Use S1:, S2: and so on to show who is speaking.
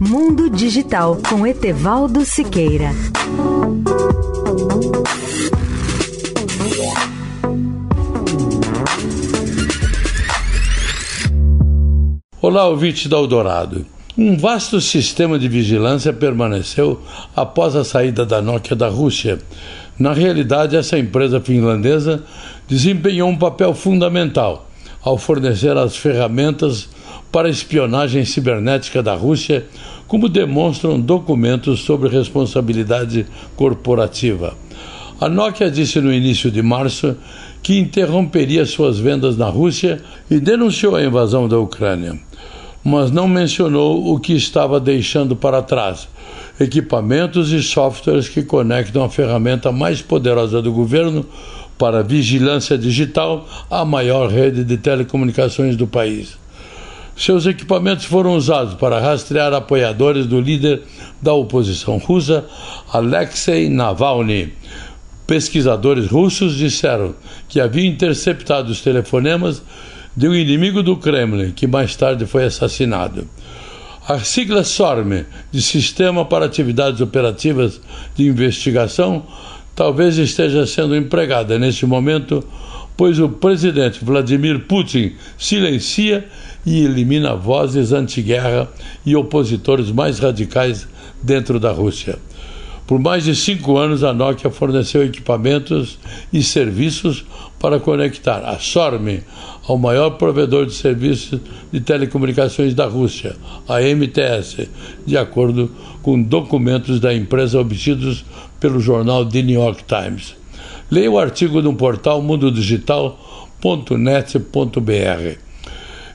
S1: Mundo Digital com Etevaldo Siqueira.
S2: Olá, ouvinte da Eldorado. Um vasto sistema de vigilância permaneceu após a saída da Nokia da Rússia. Na realidade, essa empresa finlandesa desempenhou um papel fundamental ao fornecer as ferramentas para a espionagem cibernética da Rússia, como demonstram documentos sobre responsabilidade corporativa. A Nokia disse no início de março que interromperia suas vendas na Rússia e denunciou a invasão da Ucrânia, mas não mencionou o que estava deixando para trás: equipamentos e softwares que conectam a ferramenta mais poderosa do governo para vigilância digital à maior rede de telecomunicações do país. Seus equipamentos foram usados para rastrear apoiadores do líder da oposição russa, Alexei Navalny. Pesquisadores russos disseram que haviam interceptado os telefonemas de um inimigo do Kremlin, que mais tarde foi assassinado. A sigla SORM, de Sistema para Atividades Operativas de Investigação, talvez esteja sendo empregada neste momento, pois o presidente Vladimir Putin silencia e elimina vozes anti-guerra e opositores mais radicais dentro da Rússia. Por mais de cinco anos, a Nokia forneceu equipamentos e serviços para conectar a SORM ao maior provedor de serviços de telecomunicações da Rússia, a MTS, de acordo com documentos da empresa obtidos pelo jornal The New York Times. Leia o artigo no portal mundodigital.net.br.